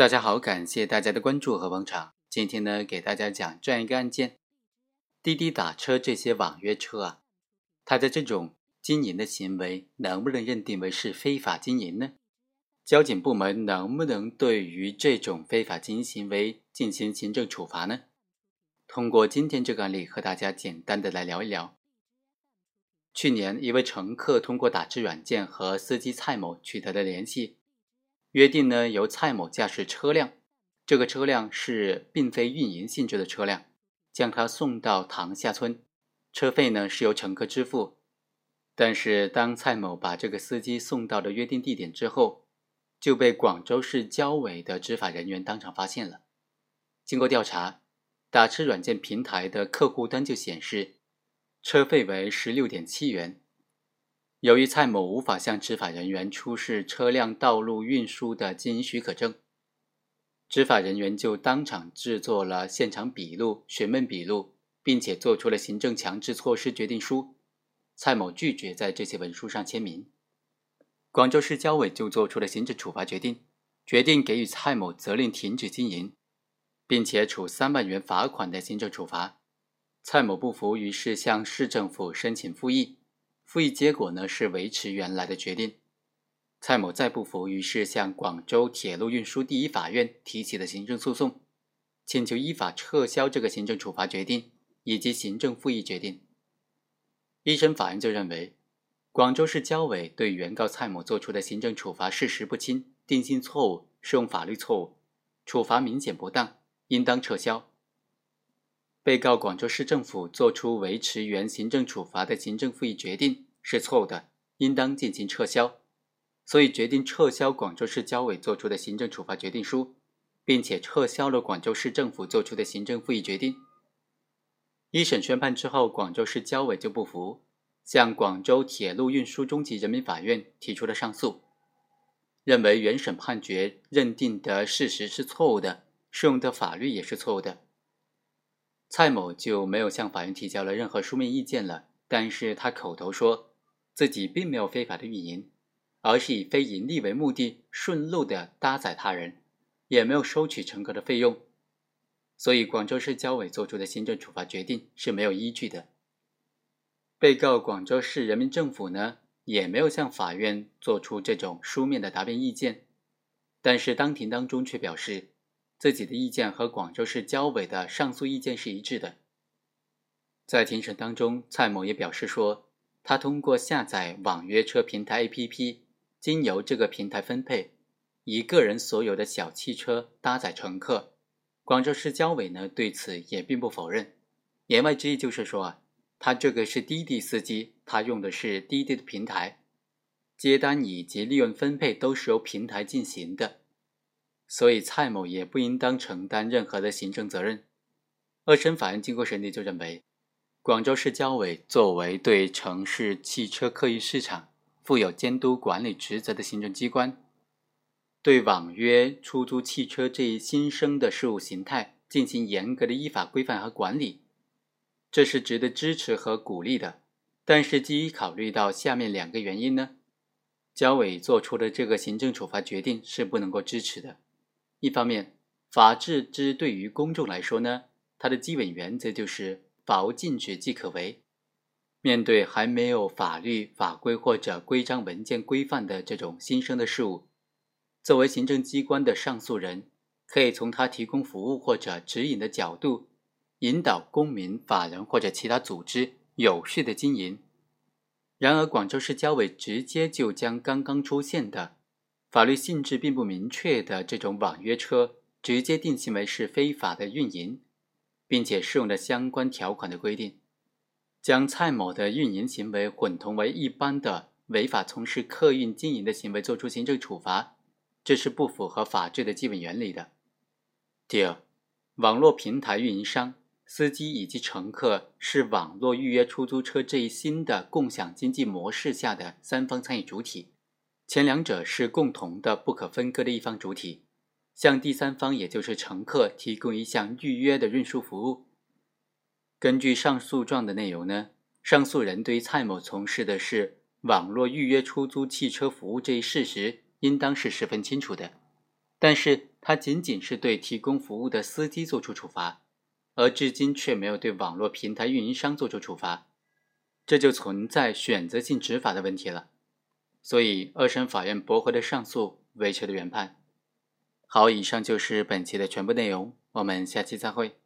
大家好，感谢大家的关注和捧场。今天呢，给大家讲这样一个案件：滴滴打车这些网约车啊，它的这种经营的行为能不能认定为是非法经营呢？交警部门能不能对于这种非法经营行为进行行政处罚呢？通过今天这个案例，和大家简单的来聊一聊。去年，一位乘客通过打车软件和司机蔡某取得了联系。约定呢，由蔡某驾驶车辆，这个车辆是并非运营性质的车辆，将他送到塘下村，车费呢是由乘客支付。但是当蔡某把这个司机送到了约定地点之后，就被广州市交委的执法人员当场发现了。经过调查，打车软件平台的客户端就显示，车费为十六点七元。由于蔡某无法向执法人员出示车辆道路运输的经营许可证，执法人员就当场制作了现场笔录、询问笔录，并且做出了行政强制措施决定书。蔡某拒绝在这些文书上签名，广州市交委就做出了行政处罚决定，决定给予蔡某责令停止经营，并且处三万元罚款的行政处罚。蔡某不服，于是向市政府申请复议。复议结果呢是维持原来的决定。蔡某再不服，于是向广州铁路运输第一法院提起了行政诉讼，请求依法撤销这个行政处罚决定以及行政复议决定。一审法院就认为，广州市交委对原告蔡某作出的行政处罚事实不清、定性错误、适用法律错误，处罚明显不当，应当撤销。被告广州市政府作出维持原行政处罚的行政复议决定是错误的，应当进行撤销，所以决定撤销广州市交委作出的行政处罚决定书，并且撤销了广州市政府作出的行政复议决定。一审宣判之后，广州市交委就不服，向广州铁路运输中级人民法院提出了上诉，认为原审判决认定的事实是错误的，适用的法律也是错误的。蔡某就没有向法院提交了任何书面意见了，但是他口头说自己并没有非法的运营，而是以非盈利为目的顺路的搭载他人，也没有收取乘客的费用，所以广州市交委作出的行政处罚决定是没有依据的。被告广州市人民政府呢，也没有向法院做出这种书面的答辩意见，但是当庭当中却表示。自己的意见和广州市交委的上诉意见是一致的。在庭审当中，蔡某也表示说，他通过下载网约车平台 APP，经由这个平台分配，以个人所有的小汽车搭载乘客。广州市交委呢对此也并不否认，言外之意就是说啊，他这个是滴滴司机，他用的是滴滴的平台，接单以及利润分配都是由平台进行的。所以蔡某也不应当承担任何的行政责任。二审法院经过审理就认为，广州市交委作为对城市汽车客运市场负有监督管理职责的行政机关，对网约出租汽车这一新生的事物形态进行严格的依法规范和管理，这是值得支持和鼓励的。但是基于考虑到下面两个原因呢，交委做出的这个行政处罚决定是不能够支持的。一方面，法治之对于公众来说呢，它的基本原则就是法无禁止即可为。面对还没有法律法规或者规章文件规范的这种新生的事物，作为行政机关的上诉人，可以从他提供服务或者指引的角度，引导公民、法人或者其他组织有序的经营。然而，广州市交委直接就将刚刚出现的。法律性质并不明确的这种网约车，直接定性为是非法的运营，并且适用了相关条款的规定，将蔡某的运营行为混同为一般的违法从事客运经营的行为，作出行政处罚，这是不符合法治的基本原理的。第二，网络平台运营商、司机以及乘客是网络预约出租车这一新的共享经济模式下的三方参与主体。前两者是共同的、不可分割的一方主体，向第三方，也就是乘客提供一项预约的运输服务。根据上诉状的内容呢，上诉人对蔡某从事的是网络预约出租汽车服务这一事实，应当是十分清楚的。但是他仅仅是对提供服务的司机作出处罚，而至今却没有对网络平台运营商作出处罚，这就存在选择性执法的问题了。所以，二审法院驳回了上诉，维持了原判。好，以上就是本期的全部内容，我们下期再会。